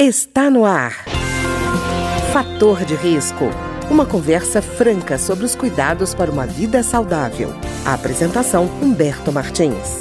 Está no ar. Fator de risco. Uma conversa franca sobre os cuidados para uma vida saudável. A apresentação Humberto Martins.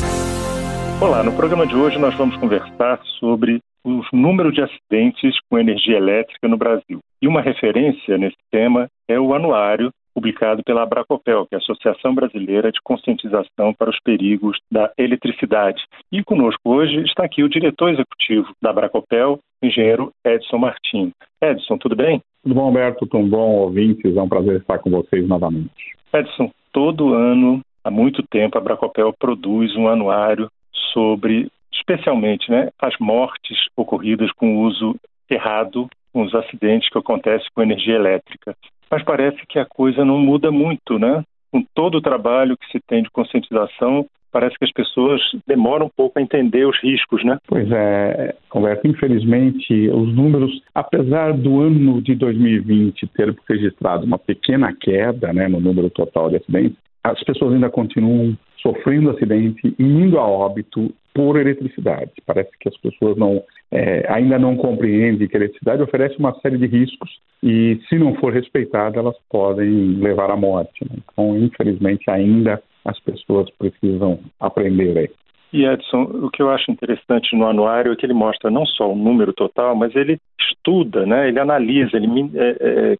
Olá, no programa de hoje nós vamos conversar sobre os números de acidentes com energia elétrica no Brasil. E uma referência nesse tema é o anuário publicado pela Abracopel, que é a Associação Brasileira de Conscientização para os Perigos da Eletricidade. E conosco hoje está aqui o diretor executivo da Abracopel, engenheiro Edson Martins. Edson, tudo bem? Tudo bom, Alberto? Tudo bom, ouvintes? É um prazer estar com vocês novamente. Edson, todo ano, há muito tempo, a Abracopel produz um anuário sobre, especialmente, né, as mortes ocorridas com o uso errado, com os acidentes que acontecem com energia elétrica mas parece que a coisa não muda muito, né? Com todo o trabalho que se tem de conscientização, parece que as pessoas demoram um pouco a entender os riscos, né? Pois é, Roberto, infelizmente, os números, apesar do ano de 2020 ter registrado uma pequena queda né, no número total de acidentes, as pessoas ainda continuam sofrendo acidente e indo a óbito por eletricidade. Parece que as pessoas não, é, ainda não compreendem que a eletricidade oferece uma série de riscos e, se não for respeitada, elas podem levar à morte. Né? Então, infelizmente, ainda as pessoas precisam aprender aí. E Edson, o que eu acho interessante no anuário é que ele mostra não só o número total, mas ele estuda, né? ele analisa, ele é, é,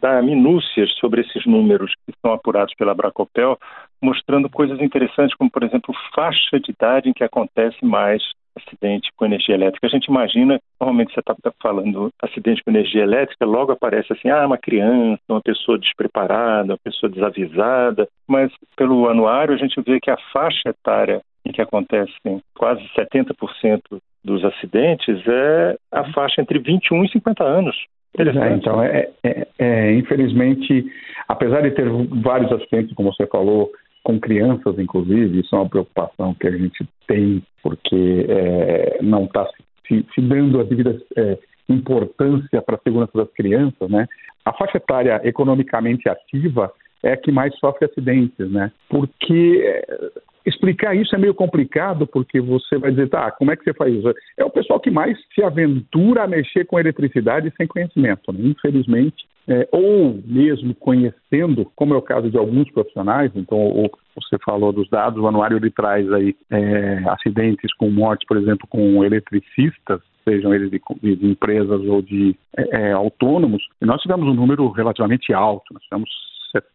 dá minúcias sobre esses números que são apurados pela Bracopel, mostrando coisas interessantes, como, por exemplo, faixa de idade em que acontece mais acidente com energia elétrica. A gente imagina, normalmente você está falando acidente com energia elétrica, logo aparece assim, ah, uma criança, uma pessoa despreparada, uma pessoa desavisada, mas pelo anuário a gente vê que a faixa etária em que acontecem quase 70% dos acidentes é a faixa entre 21 e 50 anos. É, então, é, é, é, infelizmente, apesar de ter vários acidentes, como você falou, com crianças, inclusive, isso é uma preocupação que a gente tem, porque é, não está se, se, dando a devida é, importância para a segurança das crianças, né? A faixa etária economicamente ativa é a que mais sofre acidentes, né? Porque é, explicar isso é meio complicado, porque você vai dizer, tá, como é que você faz isso? É o pessoal que mais se aventura a mexer com eletricidade sem conhecimento, né? Infelizmente, é, ou mesmo conhecendo, como é o caso de alguns profissionais, então ou, você falou dos dados, o anuário ele traz aí é, acidentes com mortes, por exemplo, com eletricistas, sejam eles de, de empresas ou de é, é autônomos, e nós tivemos um número relativamente alto, nós tivemos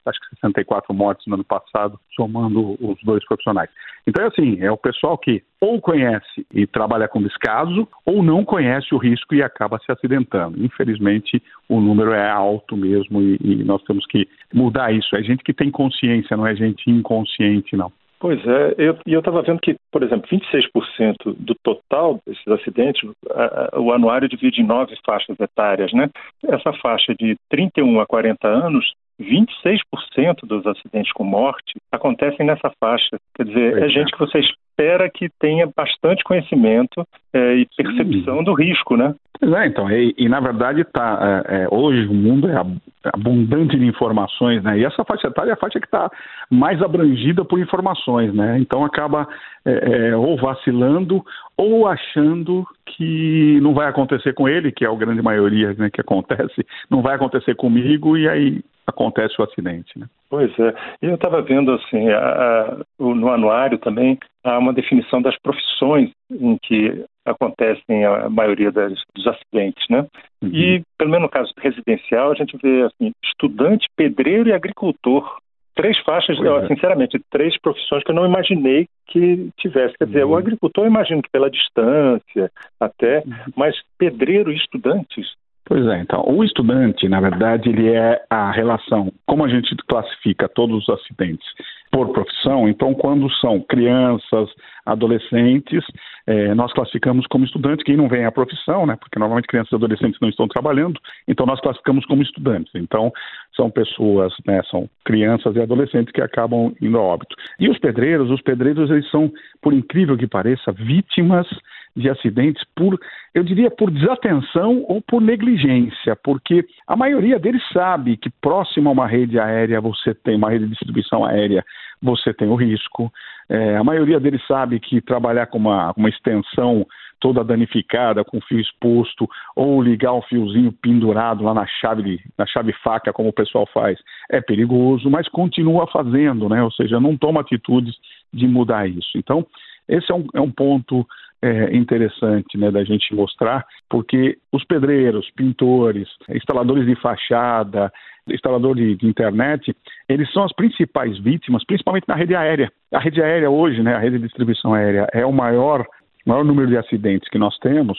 acho que 64 mortes no ano passado, somando os dois profissionais. Então, é assim, é o pessoal que ou conhece e trabalha com descaso, ou não conhece o risco e acaba se acidentando. Infelizmente, o número é alto mesmo e, e nós temos que mudar isso. É gente que tem consciência, não é gente inconsciente, não. Pois é, e eu estava vendo que, por exemplo, 26% do total desses acidentes, o anuário divide em nove faixas etárias, né? Essa faixa de 31 a 40 anos 26% dos acidentes com morte acontecem nessa faixa. Quer dizer, é, é gente que você espera que tenha bastante conhecimento é, e percepção Sim. do risco, né? Pois é, então, e, e na verdade tá, é, é hoje o mundo é abundante de informações, né? E essa faixa etária é a faixa que está mais abrangida por informações, né? Então acaba é, é, ou vacilando ou achando que não vai acontecer com ele, que é a grande maioria né, que acontece, não vai acontecer comigo e aí acontece o acidente. Né? Pois é. Eu estava vendo assim, a, a, no anuário também há uma definição das profissões em que acontecem a maioria das, dos acidentes, né? Uhum. E, pelo menos no caso residencial, a gente vê assim, estudante, pedreiro e agricultor. Três faixas, eu, sinceramente, três profissões que eu não imaginei que tivesse. Quer dizer, uhum. o agricultor, eu imagino que pela distância até, uhum. mas pedreiro e estudantes, Pois é, então, o estudante, na verdade, ele é a relação, como a gente classifica todos os acidentes por profissão, então, quando são crianças, adolescentes, é, nós classificamos como estudante, quem não vem à profissão, né, porque normalmente crianças e adolescentes não estão trabalhando, então nós classificamos como estudantes. Então, são pessoas, né, são crianças e adolescentes que acabam indo a óbito. E os pedreiros, os pedreiros, eles são, por incrível que pareça, vítimas de acidentes por, eu diria, por desatenção ou por negligência, porque a maioria deles sabe que próximo a uma rede aérea você tem uma rede de distribuição aérea, você tem o risco. É, a maioria deles sabe que trabalhar com uma, uma extensão toda danificada, com fio exposto, ou ligar um fiozinho pendurado lá na chave, na chave faca, como o pessoal faz, é perigoso, mas continua fazendo, né? Ou seja, não toma atitudes de mudar isso. Então, esse é um, é um ponto é, interessante né, da gente mostrar, porque os pedreiros, pintores, instaladores de fachada, instalador de, de, internet, eles são as principais vítimas, principalmente na rede aérea. A rede aérea hoje, né, a rede de distribuição aérea, é o maior maior número de acidentes que nós temos,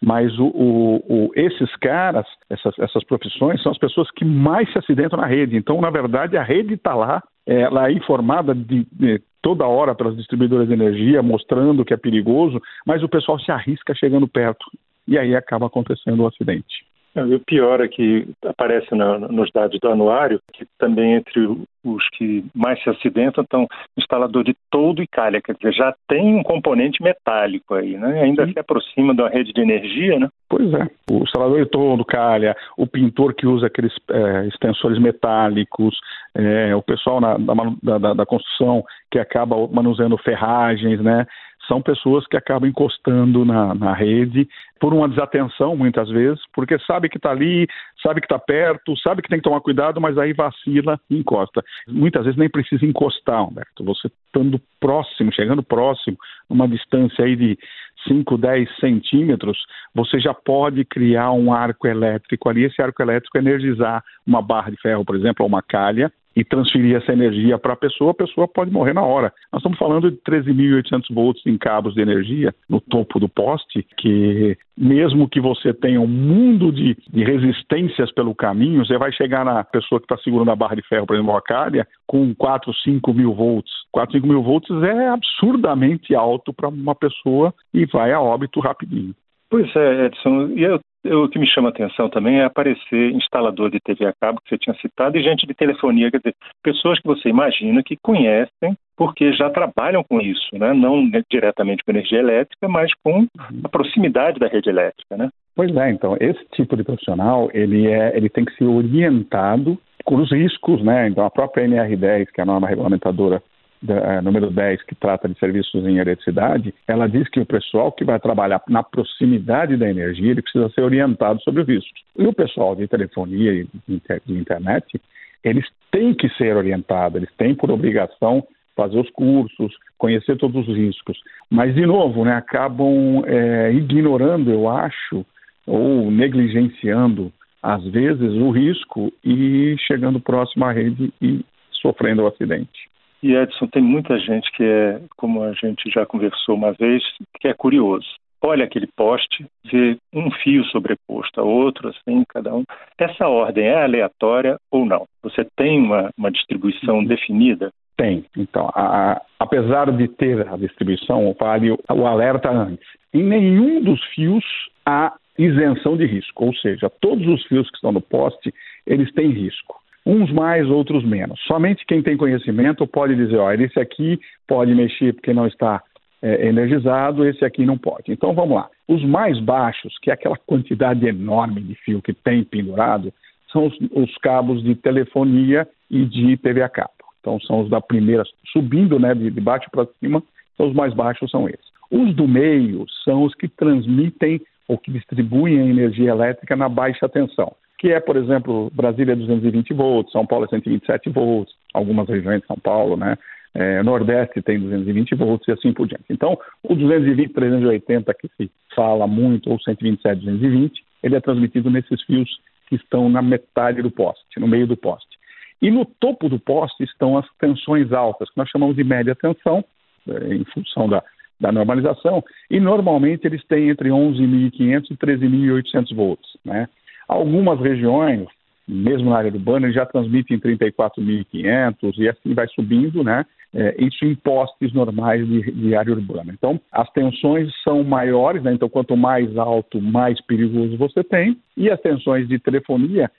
mas o, o, o, esses caras, essas, essas profissões, são as pessoas que mais se acidentam na rede. Então, na verdade, a rede está lá, ela é informada de, de, toda hora pelas distribuidoras de energia, mostrando que é perigoso, mas o pessoal se arrisca chegando perto. E aí acaba acontecendo o acidente. E o pior é que aparece na, nos dados do anuário que também entre os que mais se acidentam estão instalador de todo e calha, quer dizer, já tem um componente metálico aí, né? Ainda Sim. se aproxima da rede de energia, né? Pois é. O instalador de todo, calha, o pintor que usa aqueles é, extensores metálicos, é, o pessoal na, da, da, da construção que acaba manuseando ferragens, né? São pessoas que acabam encostando na, na rede por uma desatenção, muitas vezes, porque sabe que está ali, sabe que está perto, sabe que tem que tomar cuidado, mas aí vacila e encosta. Muitas vezes nem precisa encostar, Humberto. Você estando próximo, chegando próximo, uma distância aí de 5, 10 centímetros, você já pode criar um arco elétrico ali, esse arco elétrico energizar uma barra de ferro, por exemplo, ou uma calha, e transferir essa energia para a pessoa, a pessoa pode morrer na hora. Nós estamos falando de 13.800 volts em cabos de energia no topo do poste, que mesmo que você tenha um mundo de, de resistências pelo caminho, você vai chegar na pessoa que está segurando a barra de ferro, por exemplo, a calha, com 4, 5 mil volts. 4, 5 mil volts é absurdamente alto para uma pessoa e vai a óbito rapidinho. Pois é, Edson. E eu o que me chama a atenção também é aparecer instalador de TV a cabo, que você tinha citado, e gente de telefonia, quer dizer, pessoas que você imagina que conhecem porque já trabalham com isso, né? não diretamente com energia elétrica, mas com a proximidade da rede elétrica. Né? Pois é, então, esse tipo de profissional, ele, é, ele tem que ser orientado com os riscos, né? Então, a própria NR10, que é a norma regulamentadora da, número 10, que trata de serviços em eletricidade, ela diz que o pessoal que vai trabalhar na proximidade da energia, ele precisa ser orientado sobre o risco. E o pessoal de telefonia e de internet, eles têm que ser orientados, eles têm por obrigação fazer os cursos, conhecer todos os riscos. Mas, de novo, né, acabam é, ignorando, eu acho, ou negligenciando, às vezes, o risco e chegando próximo à rede e sofrendo o acidente. E Edson, tem muita gente que é, como a gente já conversou uma vez, que é curioso. Olha aquele poste, vê um fio sobreposto a outro, assim, cada um. Essa ordem é aleatória ou não? Você tem uma, uma distribuição definida? Tem. Então, a, a, apesar de ter a distribuição, vale o, o alerta antes. Em nenhum dos fios há isenção de risco, ou seja, todos os fios que estão no poste, eles têm risco uns mais, outros menos. Somente quem tem conhecimento pode dizer, olha, esse aqui pode mexer porque não está é, energizado, esse aqui não pode. Então vamos lá. Os mais baixos, que é aquela quantidade enorme de fio que tem pendurado, são os, os cabos de telefonia e de TV a cabo. Então são os da primeira, subindo né, de, de baixo para cima, então os mais baixos são esses. Os do meio são os que transmitem ou que distribuem a energia elétrica na baixa tensão que é, por exemplo, Brasília 220 volts, São Paulo 127 volts, algumas regiões de São Paulo, né? É, Nordeste tem 220 volts e assim por diante. Então, o 220, 380 que se fala muito, ou 127, 220, ele é transmitido nesses fios que estão na metade do poste, no meio do poste. E no topo do poste estão as tensões altas, que nós chamamos de média tensão, é, em função da, da normalização, e normalmente eles têm entre 11.500 e 13.800 volts, né? Algumas regiões, mesmo na área urbana, já transmitem 34.500 e assim vai subindo, né? É, isso em postes normais de, de, área urbana. Então, as tensões são maiores, né? então quanto mais alto, mais perigoso você tem. E as tensões de telefonia,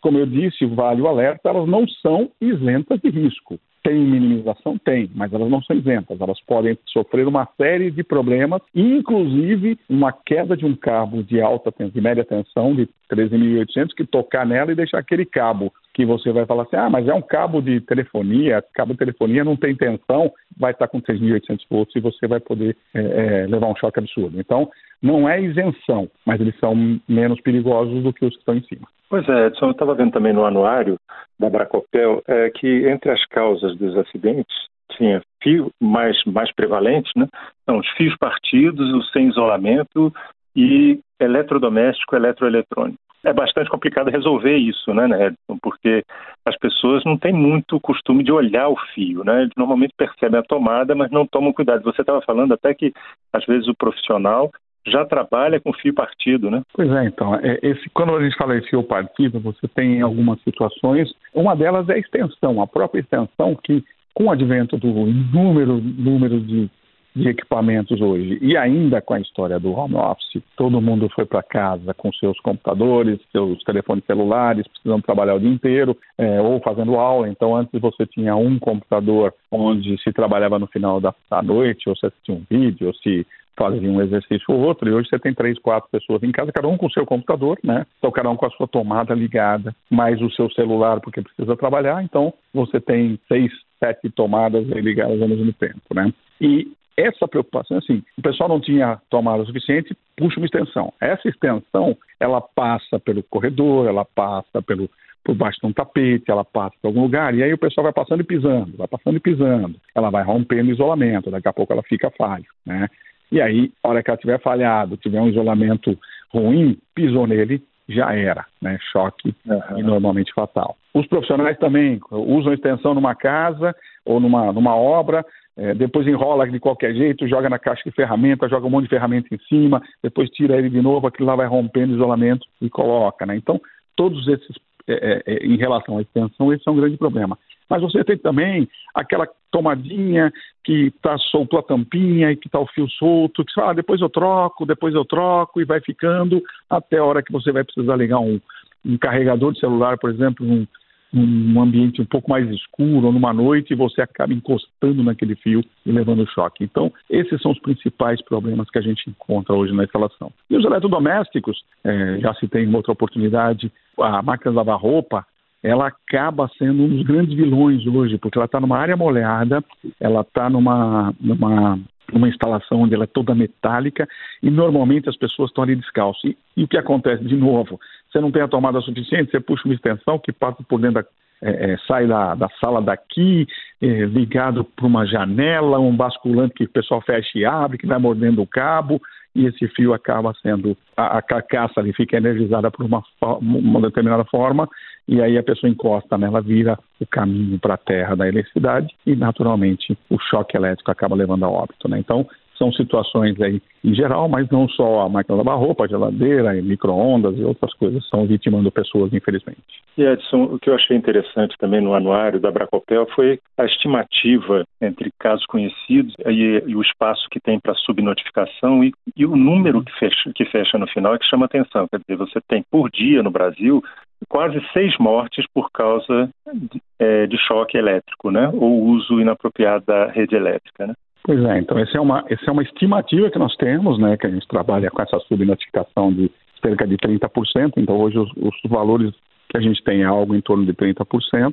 como eu disse, vale o alerta, elas não são isentas de risco. Tem minimização? Tem, mas elas não são isentas. Elas podem sofrer uma série de problemas, inclusive uma queda de um cabo de alta de média tensão, de 13.800, que tocar nela e deixar aquele cabo que você vai falar assim, ah, mas é um cabo de telefonia, cabo de telefonia não tem tensão, vai estar com 3.800 volts e você vai poder é, é, levar um choque absurdo. Então, não é isenção, mas eles são menos perigosos do que os que estão em cima. Pois é, Edson, eu estava vendo também no anuário da Bracopel é, que entre as causas dos acidentes tinha fio mais, mais prevalentes, né? São os fios partidos, o sem isolamento e eletrodoméstico, eletroeletrônico. É bastante complicado resolver isso, né, Edson? Porque as pessoas não têm muito costume de olhar o fio, né? Eles normalmente percebem a tomada, mas não tomam cuidado. Você estava falando até que, às vezes, o profissional já trabalha com fio partido, né? Pois é, então, é, esse, quando a gente fala em fio partido, você tem algumas situações, uma delas é a extensão, a própria extensão que, com o advento do número, número de de equipamentos hoje. E ainda com a história do home office, todo mundo foi para casa com seus computadores, seus telefones celulares, precisando trabalhar o dia inteiro é, ou fazendo aula. Então, antes você tinha um computador onde se trabalhava no final da, da noite, ou se assistia um vídeo, ou se fazia um exercício ou outro, e hoje você tem três, quatro pessoas em casa, cada um com o seu computador, né? Então, cada um com a sua tomada ligada, mais o seu celular, porque precisa trabalhar, então você tem seis, sete tomadas ligadas ao mesmo tempo, né? E essa preocupação, assim, o pessoal não tinha tomada suficiente, puxa uma extensão. Essa extensão, ela passa pelo corredor, ela passa pelo por baixo de um tapete, ela passa por algum lugar, e aí o pessoal vai passando e pisando, vai passando e pisando, ela vai rompendo o isolamento, daqui a pouco ela fica falho, né? E aí, a hora que ela tiver falhado, tiver um isolamento ruim, pisou nele, já era, né? Choque uhum. e normalmente fatal. Os profissionais também usam extensão numa casa ou numa, numa obra, é, depois enrola de qualquer jeito, joga na caixa de ferramenta, joga um monte de ferramenta em cima, depois tira ele de novo, aquilo lá vai rompendo isolamento e coloca, né? Então, todos esses, é, é, é em relação à extensão, esse é um grande problema. Mas você tem também aquela tomadinha que está soltou a tampinha e que está o fio solto, que você fala, ah, depois eu troco, depois eu troco, e vai ficando até a hora que você vai precisar ligar um, um carregador de celular, por exemplo, um, num ambiente um pouco mais escuro ou numa noite e você acaba encostando naquele fio e levando choque. Então, esses são os principais problemas que a gente encontra hoje na instalação. E os eletrodomésticos, é, já se tem outra oportunidade, a máquina de lavar roupa, ela acaba sendo um dos grandes vilões hoje, porque ela está numa área molhada, ela está numa, numa uma instalação onde ela é toda metálica e normalmente as pessoas estão ali descalças. E, e, o que acontece? De novo, você não tem a tomada suficiente, você puxa uma extensão que passa por dentro da. É, é, sai da, da, sala daqui, é, ligado para uma janela, um basculante que o pessoal fecha e abre, que vai mordendo o cabo, e esse fio acaba sendo. A, a carcaça ali fica energizada por uma, uma determinada forma e aí a pessoa encosta nela, vira o caminho para a terra da eletricidade e, naturalmente, o choque elétrico acaba levando a óbito. Né? Então, são situações aí em geral, mas não só a máquina da roupa, a geladeira, micro-ondas e outras coisas estão vitimando pessoas, infelizmente. E Edson, o que eu achei interessante também no anuário da Bracopel foi a estimativa entre casos conhecidos e, e o espaço que tem para subnotificação e, e, o número que fecha, que fecha no final é que chama atenção. Quer dizer, você tem por dia no Brasil quase seis mortes por causa de, é, de choque elétrico, né? Ou uso inapropriado da rede elétrica, né? Pois é, então essa é uma, essa é uma estimativa que nós temos, né? Que a gente trabalha com essa subnotificação de cerca de 30%, então hoje os, os valores que a gente tem é algo em torno de 30%,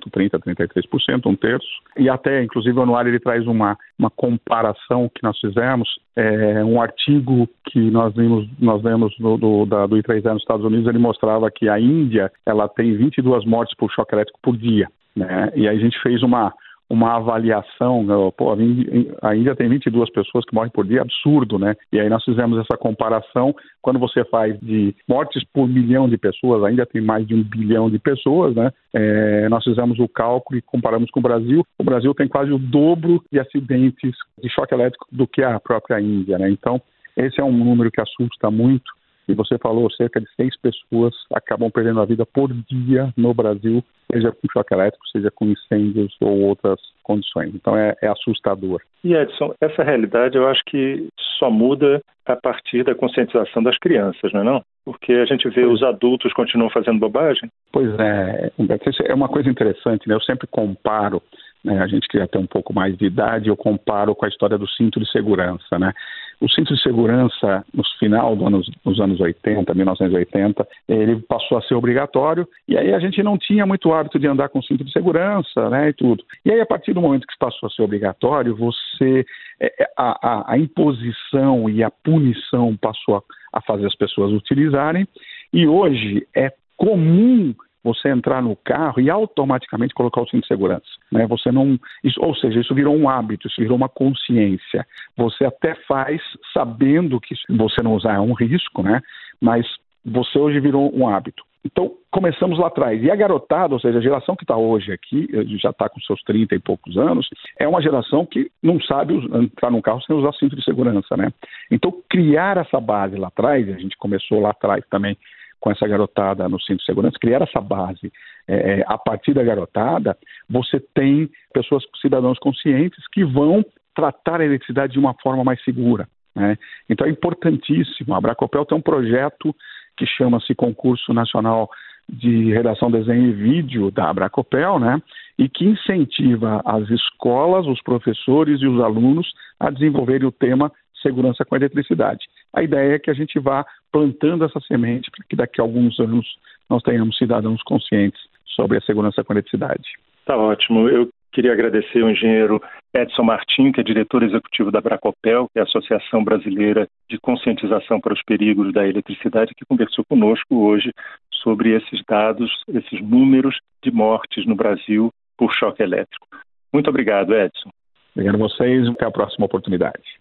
30%, 33%, um terço. E até, inclusive, o anuário ele traz uma, uma comparação que nós fizemos, é, um artigo que nós vimos, nós vemos do, do, da, do I3E nos Estados Unidos, ele mostrava que a Índia ela tem 22 mortes por choque elétrico por dia. Né? E aí a gente fez uma, uma avaliação, né? pô, a Índia tem 22 pessoas que morrem por dia, absurdo, né? E aí nós fizemos essa comparação, quando você faz de mortes por milhão de pessoas, ainda tem mais de um bilhão de pessoas, né? É, nós fizemos o cálculo e comparamos com o Brasil, o Brasil tem quase o dobro de acidentes de choque elétrico do que a própria Índia, né? Então, esse é um número que assusta muito, e você falou, cerca de seis pessoas acabam perdendo a vida por dia no Brasil, seja com choque elétrico, seja com incêndios ou outras condições. Então é, é assustador. E Edson, essa realidade eu acho que só muda a partir da conscientização das crianças, não é não? Porque a gente vê os adultos continuam fazendo bobagem. Pois é, é uma coisa interessante, né? Eu sempre comparo né, a gente que já tem um pouco mais de idade, eu comparo com a história do cinto de segurança, né? o cinto de segurança, no final dos anos, dos anos 80, 1980, ele passou a ser obrigatório e aí a gente não tinha muito hábito de andar com cinto de segurança, né, e tudo. E aí, a partir do momento que passou a ser obrigatório, você, é, é, a, a, a imposição e a punição passou a, a fazer as pessoas utilizarem e hoje é comum você entrar no carro e automaticamente colocar o cinto de segurança. Né? Você não, isso, ou seja, isso virou um hábito, isso virou uma consciência. Você até faz sabendo que você não usar é um risco, né? Mas você hoje virou um hábito. Então, começamos lá atrás. E a garotada, ou seja, a geração que está hoje aqui, já está com seus 30 e poucos anos, é uma geração que não sabe entrar num carro sem usar cinto de segurança, né? Então, criar essa base lá atrás, a gente começou lá atrás também com essa garotada no cinto de segurança, criar essa base é, a partir da garotada, você tem pessoas, cidadãos conscientes que vão tratar a eletricidade de uma forma mais segura. Né? Então é importantíssimo. A Bracopel tem um projeto que chama-se Concurso Nacional de Redação, Desenho e Vídeo da Abracopel, né? E que incentiva as escolas, os professores e os alunos a desenvolverem o tema segurança com eletricidade. A ideia é que a gente vá plantando essa semente para que daqui a alguns anos nós tenhamos cidadãos conscientes sobre a segurança com eletricidade. Tá ótimo. Eu queria agradecer ao engenheiro Edson Martim, que é diretor executivo da Bracopel, que é a Associação Brasileira de Conscientização para os Perigos da Eletricidade, que conversou conosco hoje sobre esses dados, esses números de mortes no Brasil por choque elétrico. Muito obrigado, Edson. Obrigado a vocês. Até a próxima oportunidade.